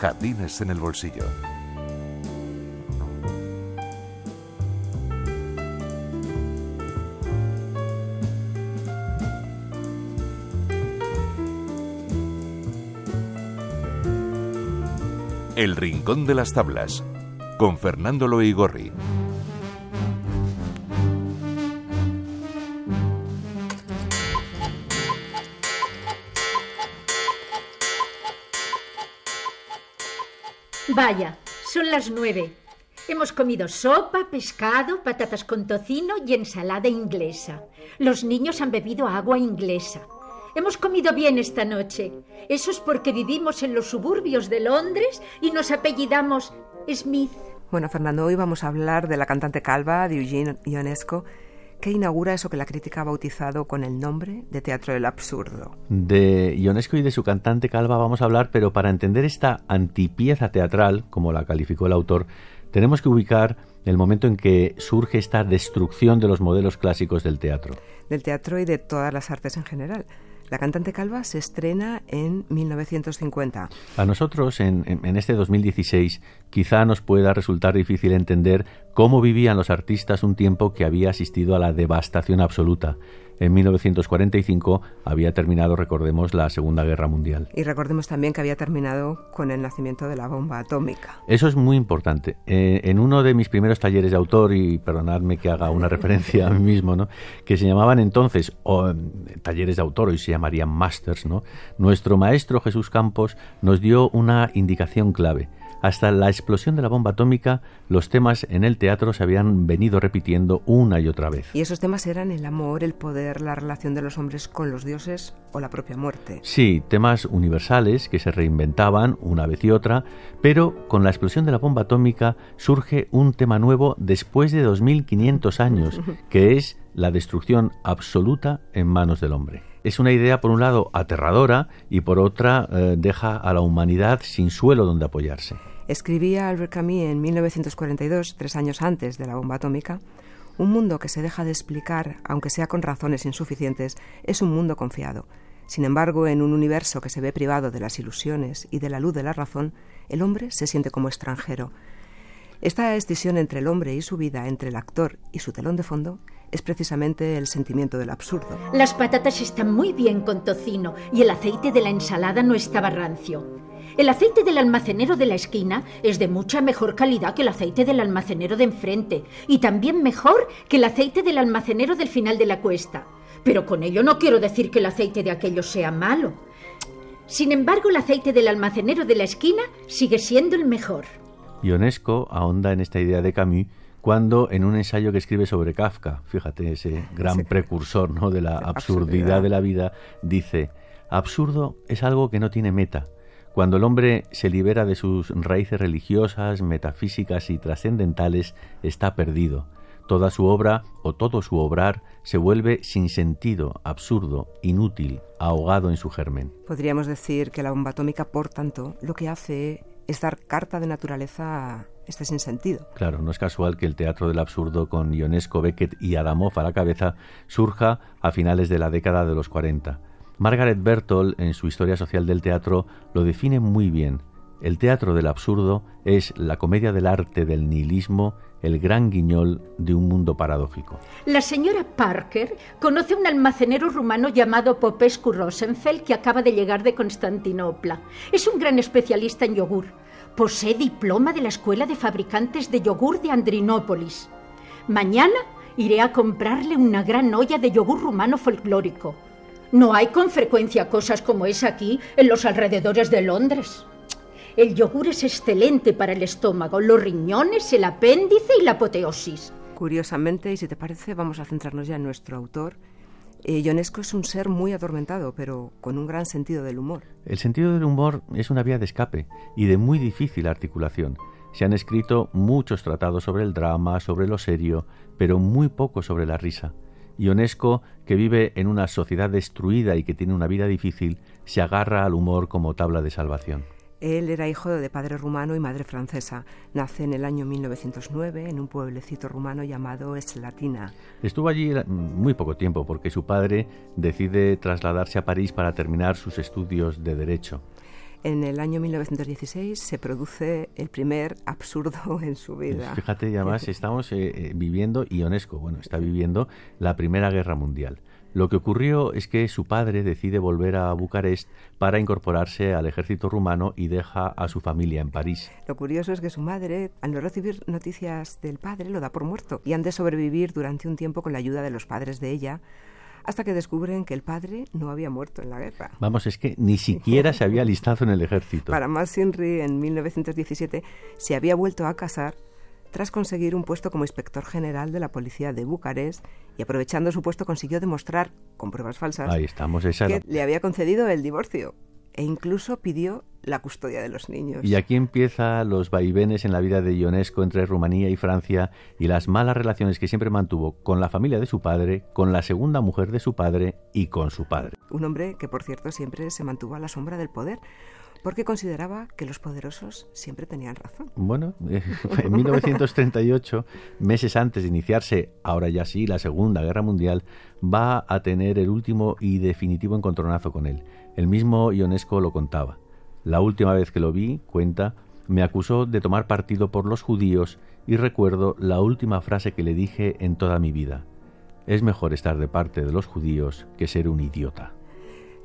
Jardines en el bolsillo. El Rincón de las Tablas, con Fernando Loigorri. Vaya, son las nueve. Hemos comido sopa, pescado, patatas con tocino y ensalada inglesa. Los niños han bebido agua inglesa. Hemos comido bien esta noche. Eso es porque vivimos en los suburbios de Londres y nos apellidamos Smith. Bueno, Fernando, hoy vamos a hablar de la cantante calva de Eugene Ionesco, que inaugura eso que la crítica ha bautizado con el nombre de Teatro del Absurdo. De Ionesco y de su cantante calva vamos a hablar, pero para entender esta antipieza teatral, como la calificó el autor, tenemos que ubicar el momento en que surge esta destrucción de los modelos clásicos del teatro. Del teatro y de todas las artes en general. La cantante calva se estrena en 1950. A nosotros, en, en, este 2016, quizá nos pueda resultar difícil entender cómo vivían los artistas un tiempo que había asistido a la devastación absoluta en 1945 había terminado, recordemos, la Segunda Guerra Mundial. Y recordemos también que había terminado con el nacimiento de la bomba atómica. Eso es muy importante. Eh, en uno de mis primeros talleres de autor, y perdonadme que haga una referencia a mí mismo, ¿no? que se llamaban entonces o, talleres de autor, hoy se llamarían masters, ¿no? nuestro maestro Jesús Campos nos dio una indicación clave hasta la explosión de la bomba atómica, los temas en el teatro se habían venido repitiendo una y otra vez. Y esos temas eran el amor, el poder, la relación de los hombres con los dioses o la propia muerte. Sí, temas universales que se reinventaban una vez y otra, pero con la explosión de la bomba atómica surge un tema nuevo después de 2500 años, que es la destrucción absoluta en manos del hombre. Es una idea, por un lado, aterradora y por otra, eh, deja a la humanidad sin suelo donde apoyarse. Escribía Albert Camus en 1942, tres años antes de la bomba atómica, un mundo que se deja de explicar, aunque sea con razones insuficientes, es un mundo confiado. Sin embargo, en un universo que se ve privado de las ilusiones y de la luz de la razón, el hombre se siente como extranjero. Esta escisión entre el hombre y su vida, entre el actor y su telón de fondo, es precisamente el sentimiento del absurdo. Las patatas están muy bien con tocino y el aceite de la ensalada no estaba rancio. El aceite del almacenero de la esquina es de mucha mejor calidad que el aceite del almacenero de enfrente y también mejor que el aceite del almacenero del final de la cuesta. Pero con ello no quiero decir que el aceite de aquello sea malo. Sin embargo, el aceite del almacenero de la esquina sigue siendo el mejor. Ionesco ahonda en esta idea de Camus cuando en un ensayo que escribe sobre Kafka, fíjate, ese gran precursor ¿no? de la absurdidad de la vida, dice, absurdo es algo que no tiene meta, cuando el hombre se libera de sus raíces religiosas, metafísicas y trascendentales, está perdido. Toda su obra o todo su obrar se vuelve sin sentido, absurdo, inútil, ahogado en su germen. Podríamos decir que la bomba atómica, por tanto, lo que hace es dar carta de naturaleza este sinsentido. Claro, no es casual que el teatro del absurdo con Ionesco, Beckett y Adamov a la cabeza surja a finales de la década de los 40. Margaret Bertol, en su Historia Social del Teatro, lo define muy bien. El teatro del absurdo es la comedia del arte del nihilismo, el gran guiñol de un mundo paradójico. La señora Parker conoce un almacenero rumano llamado Popescu Rosenfeld que acaba de llegar de Constantinopla. Es un gran especialista en yogur. Posee diploma de la Escuela de Fabricantes de Yogur de Andrinópolis. Mañana iré a comprarle una gran olla de yogur rumano folclórico. No hay con frecuencia cosas como esa aquí en los alrededores de Londres. El yogur es excelente para el estómago, los riñones, el apéndice y la apoteosis. Curiosamente, y si te parece, vamos a centrarnos ya en nuestro autor. Eh, Ionesco es un ser muy atormentado, pero con un gran sentido del humor. El sentido del humor es una vía de escape y de muy difícil articulación. Se han escrito muchos tratados sobre el drama, sobre lo serio, pero muy poco sobre la risa. Ionesco, que vive en una sociedad destruida y que tiene una vida difícil, se agarra al humor como tabla de salvación. Él era hijo de padre rumano y madre francesa. Nace en el año 1909 en un pueblecito rumano llamado Eslatina. Estuvo allí muy poco tiempo porque su padre decide trasladarse a París para terminar sus estudios de Derecho. En el año 1916 se produce el primer absurdo en su vida. Fíjate, además estamos eh, eh, viviendo, y Ionesco, bueno, está viviendo la Primera Guerra Mundial. Lo que ocurrió es que su padre decide volver a Bucarest para incorporarse al ejército rumano y deja a su familia en París. Lo curioso es que su madre, al no recibir noticias del padre, lo da por muerto y han de sobrevivir durante un tiempo con la ayuda de los padres de ella, hasta que descubren que el padre no había muerto en la guerra. Vamos, es que ni siquiera se había alistado en el ejército. Para más Sinri, en 1917 se había vuelto a casar tras conseguir un puesto como inspector general de la policía de Bucarest y aprovechando su puesto consiguió demostrar, con pruebas falsas, Ahí estamos, esa que le había concedido el divorcio e incluso pidió la custodia de los niños. Y aquí empieza los vaivenes en la vida de Ionesco entre Rumanía y Francia y las malas relaciones que siempre mantuvo con la familia de su padre, con la segunda mujer de su padre y con su padre. Un hombre que, por cierto, siempre se mantuvo a la sombra del poder porque consideraba que los poderosos siempre tenían razón. Bueno, en 1938, meses antes de iniciarse, ahora ya sí, la Segunda Guerra Mundial, va a tener el último y definitivo encontronazo con él. El mismo Ionesco lo contaba. La última vez que lo vi, cuenta, me acusó de tomar partido por los judíos y recuerdo la última frase que le dije en toda mi vida. Es mejor estar de parte de los judíos que ser un idiota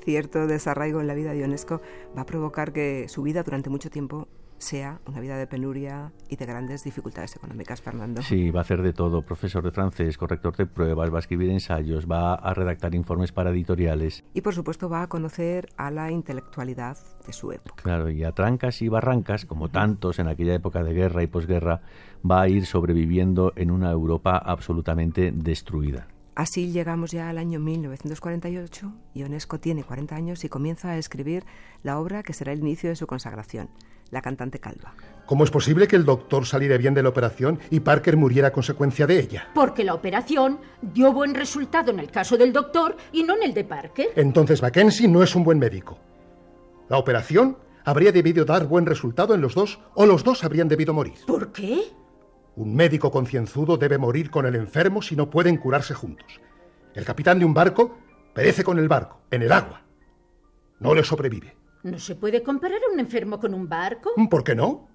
cierto desarraigo en la vida de Ionesco va a provocar que su vida durante mucho tiempo sea una vida de penuria y de grandes dificultades económicas, Fernando. Sí, va a hacer de todo, profesor de francés, corrector de pruebas, va a escribir ensayos, va a redactar informes para editoriales. Y por supuesto va a conocer a la intelectualidad de su época. Claro, y a trancas y barrancas, como tantos en aquella época de guerra y posguerra, va a ir sobreviviendo en una Europa absolutamente destruida. Así llegamos ya al año 1948. Ionesco tiene 40 años y comienza a escribir la obra que será el inicio de su consagración, La cantante calva. ¿Cómo es posible que el doctor saliera bien de la operación y Parker muriera a consecuencia de ella? Porque la operación dio buen resultado en el caso del doctor y no en el de Parker. Entonces Mackenzie no es un buen médico. La operación habría debido dar buen resultado en los dos o los dos habrían debido morir. ¿Por qué? Un médico concienzudo debe morir con el enfermo si no pueden curarse juntos. El capitán de un barco perece con el barco, en el agua. No le sobrevive. ¿No se puede comparar a un enfermo con un barco? ¿Por qué no?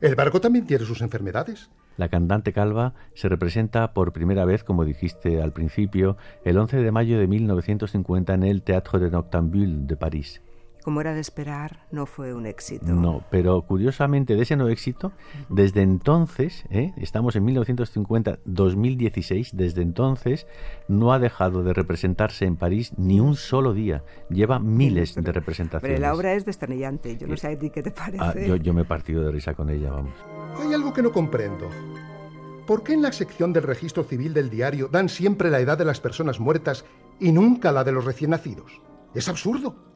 El barco también tiene sus enfermedades. La cantante calva se representa por primera vez, como dijiste al principio, el 11 de mayo de 1950 en el Théâtre de Noctambule de París como era de esperar, no fue un éxito. No, pero curiosamente de ese no éxito, desde entonces, ¿eh? estamos en 1950-2016, desde entonces no ha dejado de representarse en París ni un solo día. Lleva miles de representaciones. Pero la obra es desternillante, yo no sé a ti qué te parece. Ah, yo, yo me he partido de risa con ella, vamos. Hay algo que no comprendo. ¿Por qué en la sección del registro civil del diario dan siempre la edad de las personas muertas y nunca la de los recién nacidos? Es absurdo.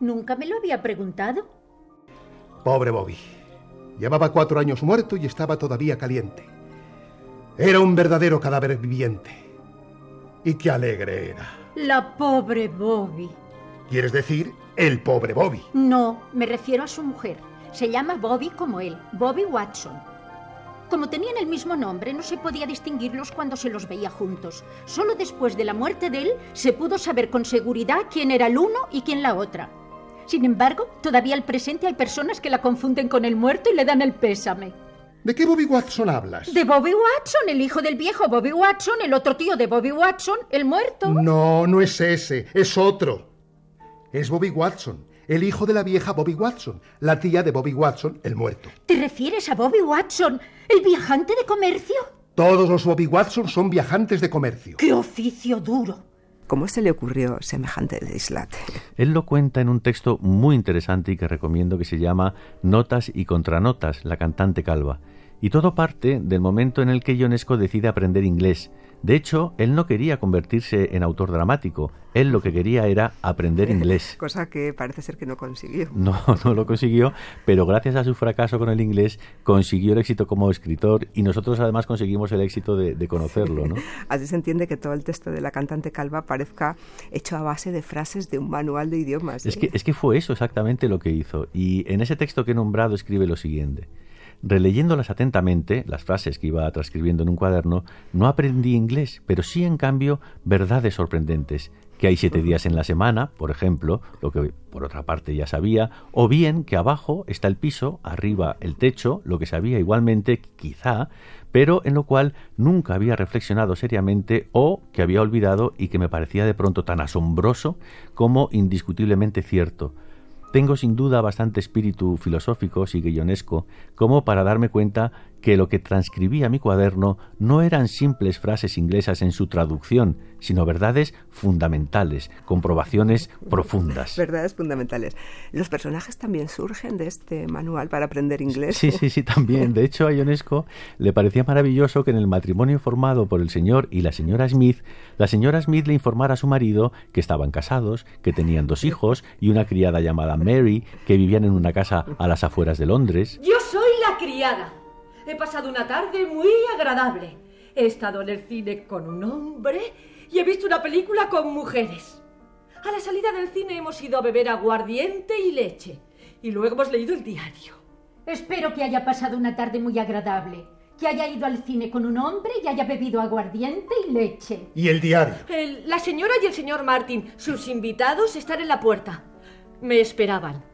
Nunca me lo había preguntado. Pobre Bobby. Llevaba cuatro años muerto y estaba todavía caliente. Era un verdadero cadáver viviente. Y qué alegre era. La pobre Bobby. ¿Quieres decir el pobre Bobby? No, me refiero a su mujer. Se llama Bobby como él, Bobby Watson. Como tenían el mismo nombre, no se podía distinguirlos cuando se los veía juntos. Solo después de la muerte de él se pudo saber con seguridad quién era el uno y quién la otra. Sin embargo, todavía al presente hay personas que la confunden con el muerto y le dan el pésame. ¿De qué Bobby Watson hablas? De Bobby Watson, el hijo del viejo Bobby Watson, el otro tío de Bobby Watson, el muerto. No, no es ese, es otro. Es Bobby Watson, el hijo de la vieja Bobby Watson, la tía de Bobby Watson, el muerto. ¿Te refieres a Bobby Watson, el viajante de comercio? Todos los Bobby Watson son viajantes de comercio. ¡Qué oficio duro! ¿Cómo se le ocurrió semejante dislate? Él lo cuenta en un texto muy interesante y que recomiendo que se llama Notas y Contranotas, la cantante calva. Y todo parte del momento en el que Ionesco decide aprender inglés de hecho, él no quería convertirse en autor dramático, él lo que quería era aprender inglés. Cosa que parece ser que no consiguió. No, no lo consiguió, pero gracias a su fracaso con el inglés consiguió el éxito como escritor y nosotros además conseguimos el éxito de, conocerlo. ¿no? Así se entiende que todo el texto de la cantante calva parezca hecho a base de frases de un manual de idiomas. Es, que, es que fue eso exactamente lo que hizo. Y en ese texto que he nombrado escribe lo siguiente. Releyéndolas atentamente, las frases que iba transcribiendo en un cuaderno, no aprendí inglés, pero sí, en cambio, verdades sorprendentes. que hay siete días en la semana, por ejemplo, lo que por otra parte ya sabía, o bien que abajo está el piso, arriba el techo, lo que sabía igualmente, quizá, pero en lo cual nunca había reflexionado seriamente o que había olvidado y que me parecía de pronto tan asombroso como indiscutiblemente cierto. Tengo sin duda bastante espíritu filosófico, Ionesco, como para darme cuenta que lo que transcribía mi cuaderno no eran simples frases inglesas en su traducción, sino verdades fundamentales, comprobaciones profundas. Verdades fundamentales. ¿Los personajes también surgen de este manual para aprender inglés? Sí, sí, sí, también. De hecho, a Ionesco le parecía maravilloso que en el matrimonio formado por el señor y la señora Smith, la señora Smith le informara a su marido que estaban casados, que tenían dos hijos y una criada llamada Mary, que vivían en una casa a las afueras de Londres. Yo soy la criada. He pasado una tarde muy agradable. He estado en el cine con un hombre y he visto una película con mujeres. A la salida del cine hemos ido a beber aguardiente y leche. Y luego hemos leído el diario. Espero que haya pasado una tarde muy agradable. Que haya ido al cine con un hombre y haya bebido aguardiente y leche. ¿Y el diario? la señora y el señor Martin, sus invitados, están en la puerta. Me esperaban.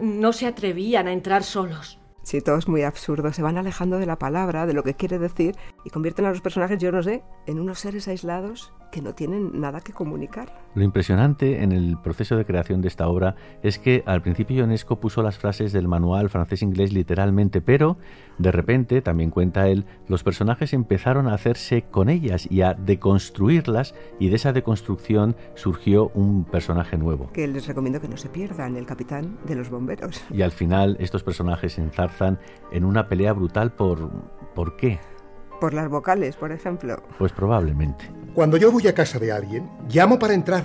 No se atrevían a entrar solos. Sí, todo es muy absurdo. Se van alejando de la palabra, de lo que quiere decir, y convierten a los personajes, yo no sé, en unos seres aislados que no tienen nada que comunicar. Lo impresionante en el proceso de creación de esta obra es que al principio Ionesco puso las frases del manual francés-inglés literalmente, pero de repente, también cuenta él, los personajes empezaron a hacerse con ellas y a deconstruirlas y de esa deconstrucción surgió un personaje nuevo. Que les recomiendo que no se pierdan, el capitán de los bomberos. Y al final estos personajes se enzarzan en una pelea brutal por... ¿Por qué? por las vocales, por ejemplo. Pues probablemente. Cuando yo voy a casa de alguien, llamo para entrar.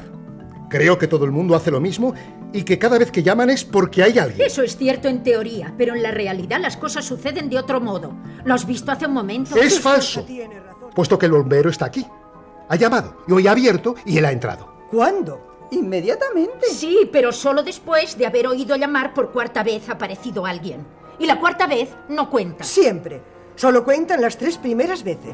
Creo que todo el mundo hace lo mismo y que cada vez que llaman es porque hay alguien. Eso es cierto en teoría, pero en la realidad las cosas suceden de otro modo. ¿Lo has visto hace un momento? Es falso, puesto que el bombero está aquí. Ha llamado, yo he abierto y él ha entrado. ¿Cuándo? ¿Inmediatamente? Sí, pero solo después de haber oído llamar por cuarta vez ha aparecido alguien. Y la cuarta vez no cuenta. Siempre. Solo cuentan las tres primeras veces.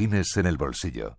En el bolsillo